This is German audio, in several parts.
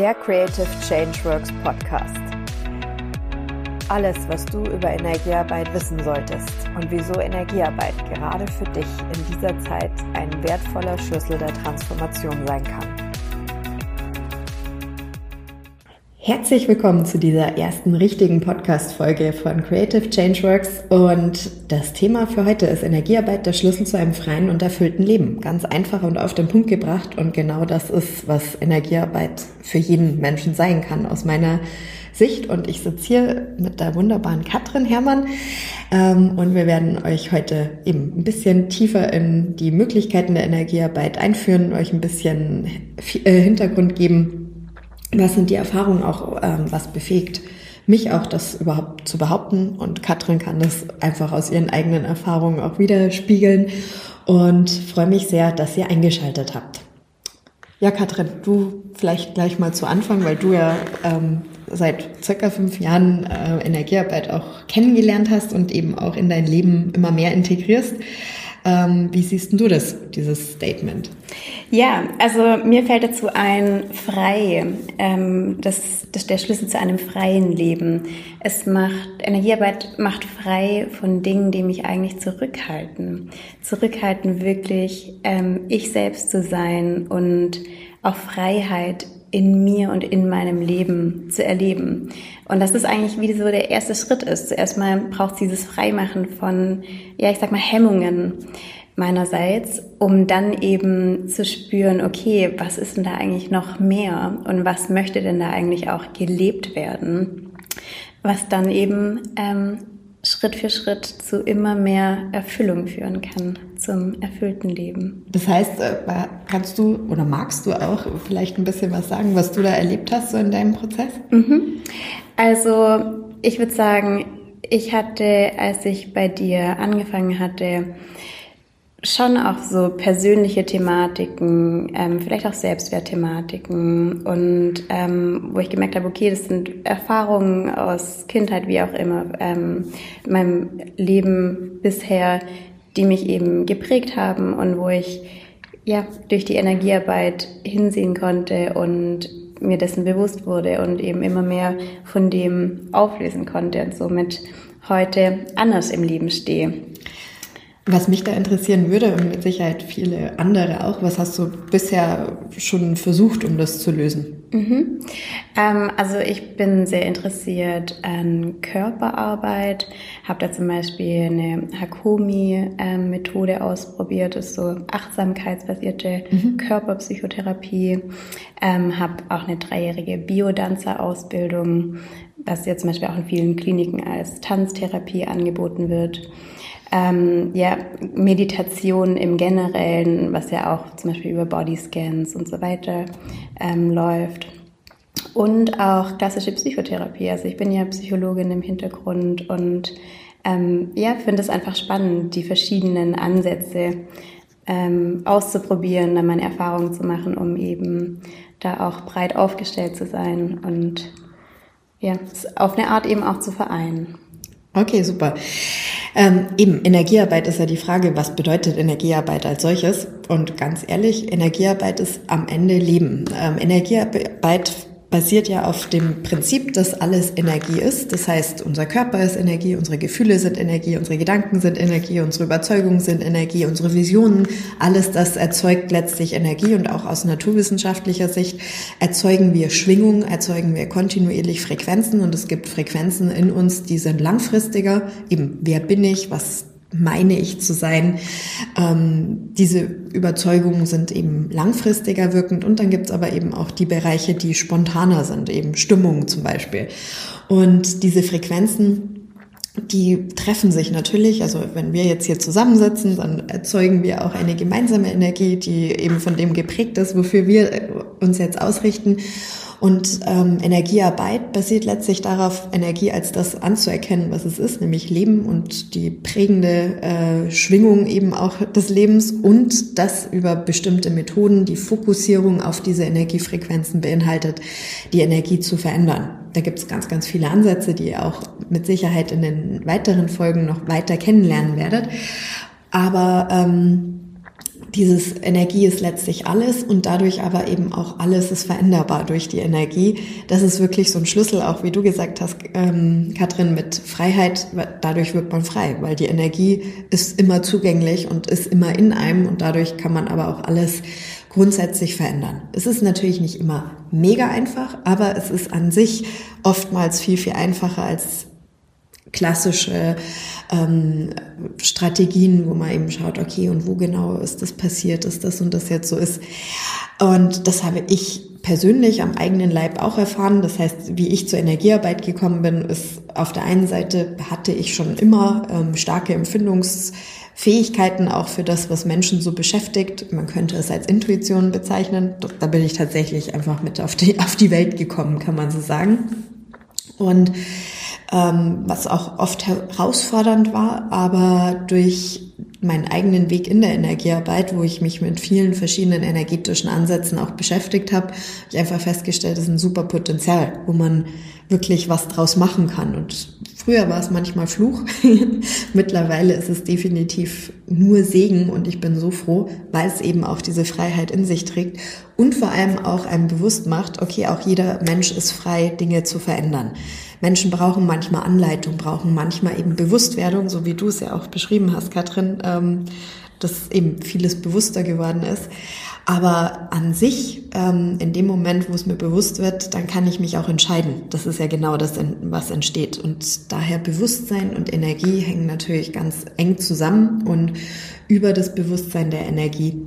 der Creative Changeworks Podcast. Alles, was du über Energiearbeit wissen solltest und wieso Energiearbeit gerade für dich in dieser Zeit ein wertvoller Schlüssel der Transformation sein kann. Herzlich willkommen zu dieser ersten richtigen Podcast-Folge von Creative Changeworks. Und das Thema für heute ist Energiearbeit, der Schlüssel zu einem freien und erfüllten Leben. Ganz einfach und auf den Punkt gebracht. Und genau das ist, was Energiearbeit für jeden Menschen sein kann, aus meiner Sicht. Und ich sitze hier mit der wunderbaren Katrin Herrmann. Ähm, und wir werden euch heute eben ein bisschen tiefer in die Möglichkeiten der Energiearbeit einführen, euch ein bisschen äh, Hintergrund geben was sind die Erfahrungen auch, ähm, was befähigt mich auch, das überhaupt zu behaupten. Und Katrin kann das einfach aus ihren eigenen Erfahrungen auch widerspiegeln. Und freue mich sehr, dass ihr eingeschaltet habt. Ja, Katrin, du vielleicht gleich mal zu Anfang, weil du ja ähm, seit circa fünf Jahren äh, Energiearbeit auch kennengelernt hast und eben auch in dein Leben immer mehr integrierst. Ähm, wie siehst du das, dieses Statement? Ja, also mir fällt dazu ein, frei, ähm, das, das der Schlüssel zu einem freien Leben. Es macht, Energiearbeit macht frei von Dingen, die mich eigentlich zurückhalten. Zurückhalten, wirklich ähm, ich selbst zu sein und auch Freiheit in mir und in meinem Leben zu erleben. Und das ist eigentlich wie so der erste Schritt ist. Zuerst mal braucht es dieses Freimachen von, ja, ich sag mal, Hemmungen meinerseits, um dann eben zu spüren, okay, was ist denn da eigentlich noch mehr und was möchte denn da eigentlich auch gelebt werden, was dann eben ähm, Schritt für Schritt zu immer mehr Erfüllung führen kann, zum erfüllten Leben. Das heißt, äh, kannst du oder magst du auch vielleicht ein bisschen was sagen, was du da erlebt hast so in deinem Prozess? Mhm. Also ich würde sagen, ich hatte, als ich bei dir angefangen hatte, schon auch so persönliche Thematiken, ähm, vielleicht auch Selbstwertthematiken und ähm, wo ich gemerkt habe, okay, das sind Erfahrungen aus Kindheit, wie auch immer, ähm, meinem Leben bisher, die mich eben geprägt haben und wo ich ja durch die Energiearbeit hinsehen konnte und mir dessen bewusst wurde und eben immer mehr von dem auflösen konnte und somit heute anders im Leben stehe. Was mich da interessieren würde und mit Sicherheit viele andere auch, was hast du bisher schon versucht, um das zu lösen? Mhm. Ähm, also ich bin sehr interessiert an Körperarbeit, habe da zum Beispiel eine Hakomi-Methode ähm, ausprobiert, das ist so achtsamkeitsbasierte mhm. Körperpsychotherapie, ähm, habe auch eine dreijährige Biodanzer-Ausbildung, was jetzt zum Beispiel auch in vielen Kliniken als Tanztherapie angeboten wird ähm, ja, Meditation im Generellen, was ja auch zum Beispiel über Bodyscans und so weiter ähm, läuft. Und auch klassische Psychotherapie. Also ich bin ja Psychologin im Hintergrund und ähm, ja, finde es einfach spannend, die verschiedenen Ansätze ähm, auszuprobieren, dann meine Erfahrungen zu machen, um eben da auch breit aufgestellt zu sein und ja, auf eine Art eben auch zu vereinen. Okay, super. Ähm, eben, Energiearbeit ist ja die Frage, was bedeutet Energiearbeit als solches? Und ganz ehrlich, Energiearbeit ist am Ende Leben. Ähm, Energiearbeit basiert ja auf dem Prinzip, dass alles Energie ist. Das heißt, unser Körper ist Energie, unsere Gefühle sind Energie, unsere Gedanken sind Energie, unsere Überzeugungen sind Energie, unsere Visionen, alles das erzeugt letztlich Energie und auch aus naturwissenschaftlicher Sicht erzeugen wir Schwingungen, erzeugen wir kontinuierlich Frequenzen und es gibt Frequenzen in uns, die sind langfristiger. Eben, wer bin ich? Was meine ich zu sein. Ähm, diese Überzeugungen sind eben langfristiger wirkend und dann gibt's aber eben auch die Bereiche, die spontaner sind, eben Stimmungen zum Beispiel. Und diese Frequenzen, die treffen sich natürlich. Also wenn wir jetzt hier zusammensitzen, dann erzeugen wir auch eine gemeinsame Energie, die eben von dem geprägt ist, wofür wir uns jetzt ausrichten. Und ähm, Energiearbeit basiert letztlich darauf, Energie als das anzuerkennen, was es ist, nämlich Leben und die prägende äh, Schwingung eben auch des Lebens und das über bestimmte Methoden, die Fokussierung auf diese Energiefrequenzen beinhaltet, die Energie zu verändern. Da gibt es ganz, ganz viele Ansätze, die ihr auch mit Sicherheit in den weiteren Folgen noch weiter kennenlernen werdet. Aber ähm, dieses Energie ist letztlich alles und dadurch aber eben auch alles ist veränderbar durch die Energie. Das ist wirklich so ein Schlüssel, auch wie du gesagt hast, ähm, Katrin, mit Freiheit. Dadurch wird man frei, weil die Energie ist immer zugänglich und ist immer in einem und dadurch kann man aber auch alles grundsätzlich verändern. Es ist natürlich nicht immer mega einfach, aber es ist an sich oftmals viel, viel einfacher als klassische ähm, Strategien, wo man eben schaut, okay, und wo genau ist das passiert, ist das und das jetzt so ist. Und das habe ich persönlich am eigenen Leib auch erfahren. Das heißt, wie ich zur Energiearbeit gekommen bin, ist auf der einen Seite hatte ich schon immer ähm, starke Empfindungsfähigkeiten auch für das, was Menschen so beschäftigt. Man könnte es als Intuition bezeichnen. Da bin ich tatsächlich einfach mit auf die, auf die Welt gekommen, kann man so sagen. Und ähm, was auch oft herausfordernd war, aber durch meinen eigenen Weg in der Energiearbeit, wo ich mich mit vielen verschiedenen energetischen Ansätzen auch beschäftigt habe, habe ich einfach festgestellt, das ist ein super Potenzial, wo man wirklich was draus machen kann. Und früher war es manchmal Fluch. Mittlerweile ist es definitiv nur Segen und ich bin so froh, weil es eben auch diese Freiheit in sich trägt und vor allem auch einem bewusst macht, okay, auch jeder Mensch ist frei, Dinge zu verändern. Menschen brauchen manchmal Anleitung, brauchen manchmal eben Bewusstwerdung, so wie du es ja auch beschrieben hast, Katrin, ähm, dass eben vieles bewusster geworden ist. Aber an sich, ähm, in dem Moment, wo es mir bewusst wird, dann kann ich mich auch entscheiden. Das ist ja genau das, was entsteht. Und daher Bewusstsein und Energie hängen natürlich ganz eng zusammen. Und über das Bewusstsein der Energie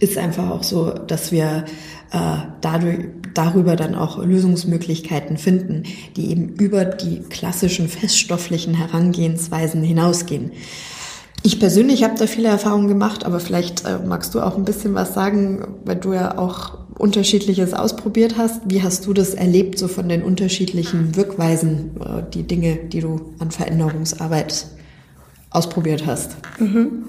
ist einfach auch so, dass wir äh, dadurch, darüber dann auch Lösungsmöglichkeiten finden, die eben über die klassischen feststofflichen Herangehensweisen hinausgehen. Ich persönlich habe da viele Erfahrungen gemacht, aber vielleicht äh, magst du auch ein bisschen was sagen, weil du ja auch unterschiedliches ausprobiert hast. Wie hast du das erlebt, so von den unterschiedlichen Wirkweisen, äh, die Dinge, die du an Veränderungsarbeit ausprobiert hast? Mhm.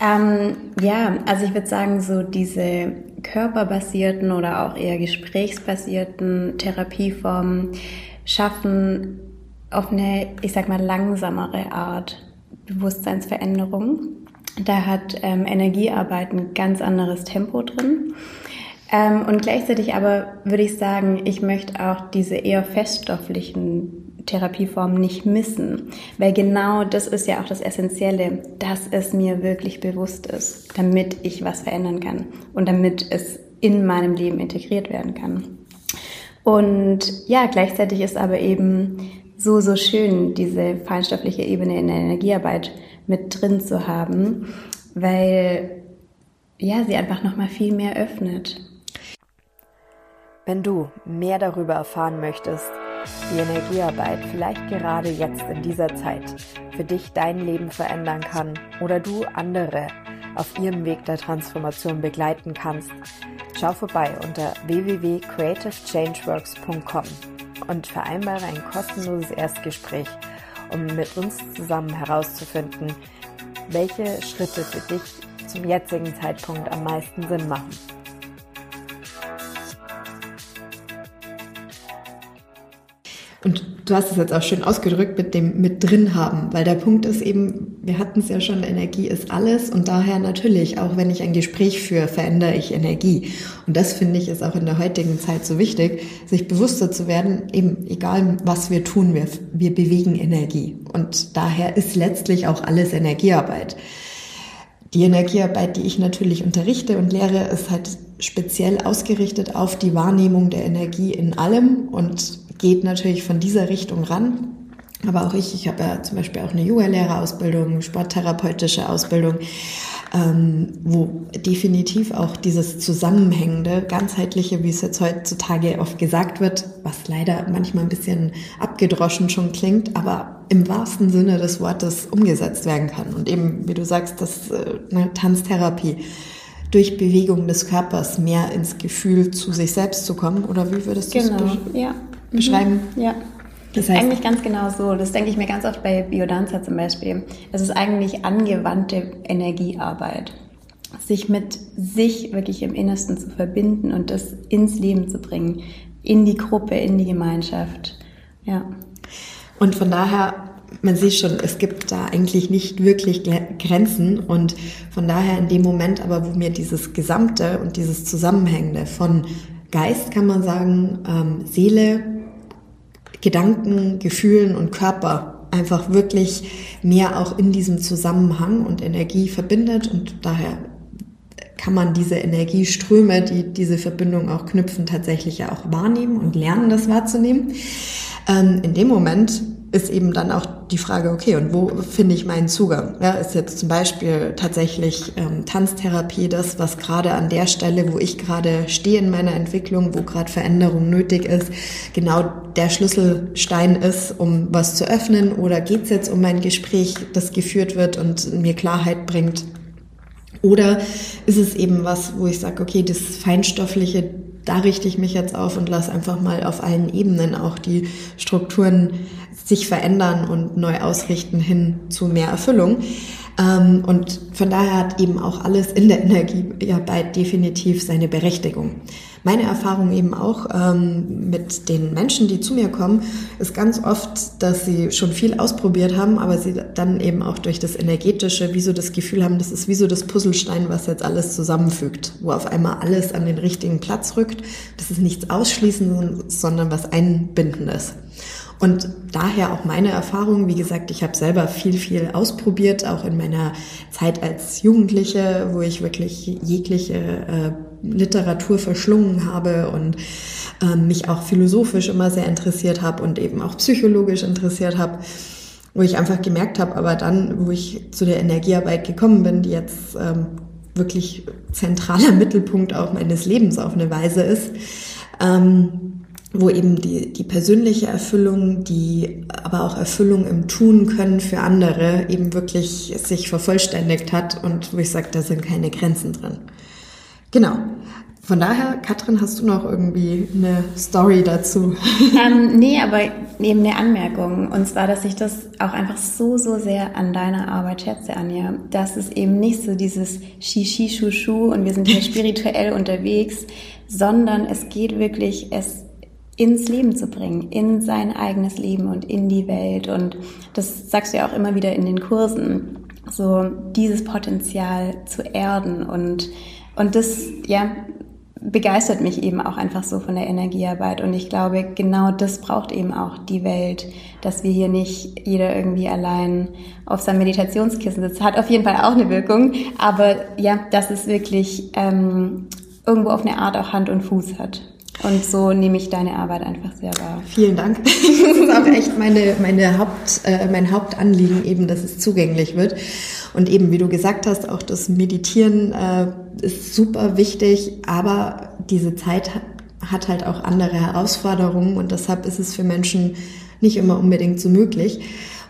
Ähm, ja, also ich würde sagen, so diese körperbasierten oder auch eher gesprächsbasierten Therapieformen schaffen auf eine, ich sag mal, langsamere Art Bewusstseinsveränderung. Da hat ähm, Energiearbeit ein ganz anderes Tempo drin. Ähm, und gleichzeitig aber würde ich sagen, ich möchte auch diese eher feststofflichen Therapieform nicht missen, weil genau das ist ja auch das Essentielle, dass es mir wirklich bewusst ist, damit ich was verändern kann und damit es in meinem Leben integriert werden kann. Und ja, gleichzeitig ist aber eben so, so schön, diese feinstoffliche Ebene in der Energiearbeit mit drin zu haben, weil ja, sie einfach nochmal viel mehr öffnet. Wenn du mehr darüber erfahren möchtest, wie Energiearbeit vielleicht gerade jetzt in dieser Zeit für dich dein Leben verändern kann oder du andere auf ihrem Weg der Transformation begleiten kannst, schau vorbei unter www.creativechangeworks.com und vereinbare ein kostenloses Erstgespräch, um mit uns zusammen herauszufinden, welche Schritte für dich zum jetzigen Zeitpunkt am meisten Sinn machen. Du hast es jetzt auch schön ausgedrückt mit dem mit drin haben, weil der Punkt ist eben, wir hatten es ja schon, Energie ist alles und daher natürlich, auch wenn ich ein Gespräch führe, verändere ich Energie. Und das finde ich ist auch in der heutigen Zeit so wichtig, sich bewusster zu werden, eben egal was wir tun, wir, wir bewegen Energie. Und daher ist letztlich auch alles Energiearbeit. Die Energiearbeit, die ich natürlich unterrichte und lehre, ist halt speziell ausgerichtet auf die Wahrnehmung der Energie in allem und geht natürlich von dieser Richtung ran. Aber auch ich, ich habe ja zum Beispiel auch eine Yoga-Lehrerausbildung, sporttherapeutische Ausbildung, ähm, wo definitiv auch dieses zusammenhängende, ganzheitliche, wie es jetzt heutzutage oft gesagt wird, was leider manchmal ein bisschen abgedroschen schon klingt, aber im wahrsten Sinne des Wortes umgesetzt werden kann. Und eben, wie du sagst, das äh, eine Tanztherapie durch Bewegung des Körpers mehr ins Gefühl zu sich selbst zu kommen? Oder wie würdest du genau. es ja. Beschreiben? Mhm. Ja. Das heißt, eigentlich ganz genau so. Das denke ich mir ganz oft bei Biodanza zum Beispiel. Es ist eigentlich angewandte Energiearbeit. Sich mit sich wirklich im Innersten zu verbinden und das ins Leben zu bringen. In die Gruppe, in die Gemeinschaft. Ja. Und von daher man sieht schon, es gibt da eigentlich nicht wirklich Grenzen und von daher in dem Moment aber, wo mir dieses Gesamte und dieses Zusammenhängende von Geist, kann man sagen, ähm, Seele, Gedanken, Gefühlen und Körper einfach wirklich mehr auch in diesem Zusammenhang und Energie verbindet und daher kann man diese Energieströme, die diese Verbindung auch knüpfen, tatsächlich ja auch wahrnehmen und lernen, das wahrzunehmen. Ähm, in dem Moment ist eben dann auch die Frage, okay, und wo finde ich meinen Zugang? Ja, ist jetzt zum Beispiel tatsächlich ähm, Tanztherapie das, was gerade an der Stelle, wo ich gerade stehe in meiner Entwicklung, wo gerade Veränderung nötig ist, genau der Schlüsselstein ist, um was zu öffnen? Oder geht es jetzt um ein Gespräch, das geführt wird und mir Klarheit bringt? Oder ist es eben was, wo ich sage, okay, das Feinstoffliche, da richte ich mich jetzt auf und lasse einfach mal auf allen Ebenen auch die Strukturen sich verändern und neu ausrichten hin zu mehr Erfüllung. Ähm, und von daher hat eben auch alles in der Energiearbeit definitiv seine Berechtigung. Meine Erfahrung eben auch ähm, mit den Menschen, die zu mir kommen, ist ganz oft, dass sie schon viel ausprobiert haben, aber sie dann eben auch durch das Energetische wie so das Gefühl haben, das ist wie so das Puzzlestein, was jetzt alles zusammenfügt, wo auf einmal alles an den richtigen Platz rückt. Das ist nichts Ausschließendes, sondern was Einbindendes. Und daher auch meine Erfahrung, wie gesagt, ich habe selber viel, viel ausprobiert, auch in meiner Zeit als Jugendliche, wo ich wirklich jegliche äh, Literatur verschlungen habe und äh, mich auch philosophisch immer sehr interessiert habe und eben auch psychologisch interessiert habe. Wo ich einfach gemerkt habe, aber dann, wo ich zu der Energiearbeit gekommen bin, die jetzt ähm, wirklich zentraler Mittelpunkt auch meines Lebens auf eine Weise ist, ähm, wo eben die, die persönliche Erfüllung, die aber auch Erfüllung im Tun können für andere eben wirklich sich vervollständigt hat und wo ich sage, da sind keine Grenzen drin. Genau. Von daher, Katrin, hast du noch irgendwie eine Story dazu? Ähm, nee, aber eben eine Anmerkung. Und zwar, dass ich das auch einfach so, so sehr an deiner Arbeit schätze, Anja. Dass es eben nicht so dieses Shishi, Shushu und wir sind hier spirituell unterwegs, sondern es geht wirklich, es ins Leben zu bringen, in sein eigenes Leben und in die Welt. Und das sagst du ja auch immer wieder in den Kursen, so dieses Potenzial zu erden. Und, und das, ja, begeistert mich eben auch einfach so von der Energiearbeit. Und ich glaube, genau das braucht eben auch die Welt, dass wir hier nicht jeder irgendwie allein auf seinem Meditationskissen sitzt. Hat auf jeden Fall auch eine Wirkung. Aber ja, dass es wirklich ähm, irgendwo auf eine Art auch Hand und Fuß hat. Und so nehme ich deine Arbeit einfach sehr wahr. Vielen Dank. Das ist auch echt meine, meine Haupt, äh, mein Hauptanliegen, eben, dass es zugänglich wird. Und eben, wie du gesagt hast, auch das Meditieren äh, ist super wichtig, aber diese Zeit hat, hat halt auch andere Herausforderungen und deshalb ist es für Menschen nicht immer unbedingt so möglich.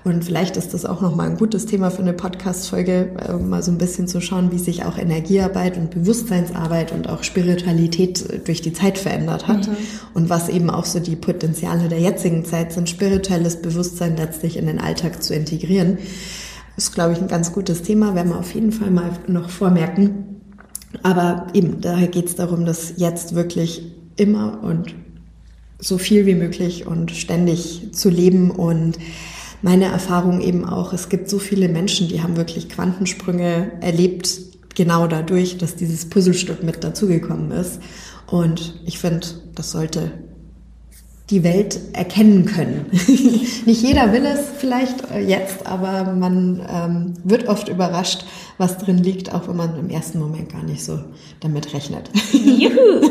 Und vielleicht ist das auch nochmal ein gutes Thema für eine Podcast-Folge, äh, mal so ein bisschen zu schauen, wie sich auch Energiearbeit und Bewusstseinsarbeit und auch Spiritualität äh, durch die Zeit verändert hat. Mhm. Und was eben auch so die Potenziale der jetzigen Zeit sind, spirituelles Bewusstsein letztlich in den Alltag zu integrieren. Das ist, glaube ich, ein ganz gutes Thema, werden wir auf jeden Fall mal noch vormerken. Aber eben, daher geht es darum, dass jetzt wirklich immer und so viel wie möglich und ständig zu leben und meine Erfahrung eben auch, es gibt so viele Menschen, die haben wirklich Quantensprünge erlebt, genau dadurch, dass dieses Puzzlestück mit dazugekommen ist. Und ich finde, das sollte die Welt erkennen können. Nicht jeder will es vielleicht jetzt, aber man ähm, wird oft überrascht, was drin liegt, auch wenn man im ersten Moment gar nicht so damit rechnet. Juhu!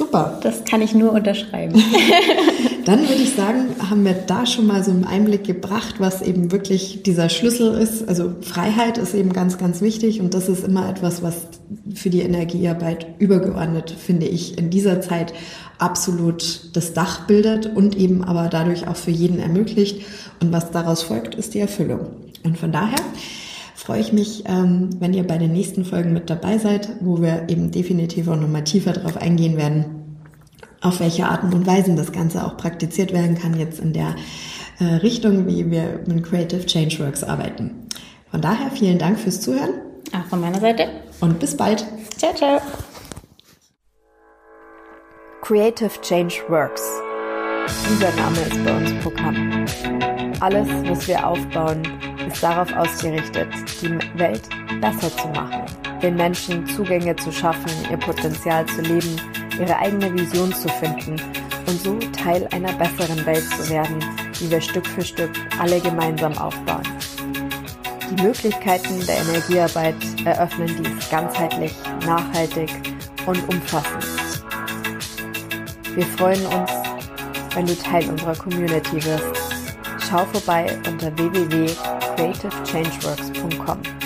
Super. Das kann ich nur unterschreiben. Dann würde ich sagen, haben wir da schon mal so einen Einblick gebracht, was eben wirklich dieser Schlüssel ist. Also Freiheit ist eben ganz, ganz wichtig und das ist immer etwas, was für die Energiearbeit übergeordnet, finde ich, in dieser Zeit absolut das Dach bildet und eben aber dadurch auch für jeden ermöglicht. Und was daraus folgt, ist die Erfüllung. Und von daher freue ich mich, ähm, wenn ihr bei den nächsten Folgen mit dabei seid, wo wir eben definitiv auch nochmal tiefer darauf eingehen werden, auf welche Arten und Weisen das Ganze auch praktiziert werden kann, jetzt in der äh, Richtung, wie wir mit Creative Change Works arbeiten. Von daher vielen Dank fürs Zuhören. Auch von meiner Seite. Und bis bald. Ciao, ciao. Creative Change Works. Dieser Name ist bei uns Programm. Alles, was wir aufbauen, ist darauf ausgerichtet, die Welt besser zu machen, den Menschen Zugänge zu schaffen, ihr Potenzial zu leben, ihre eigene Vision zu finden und so Teil einer besseren Welt zu werden, die wir Stück für Stück alle gemeinsam aufbauen. Die Möglichkeiten der Energiearbeit eröffnen dies ganzheitlich, nachhaltig und umfassend. Wir freuen uns, wenn du Teil unserer Community wirst. Schau vorbei unter www.creativechangeworks.com.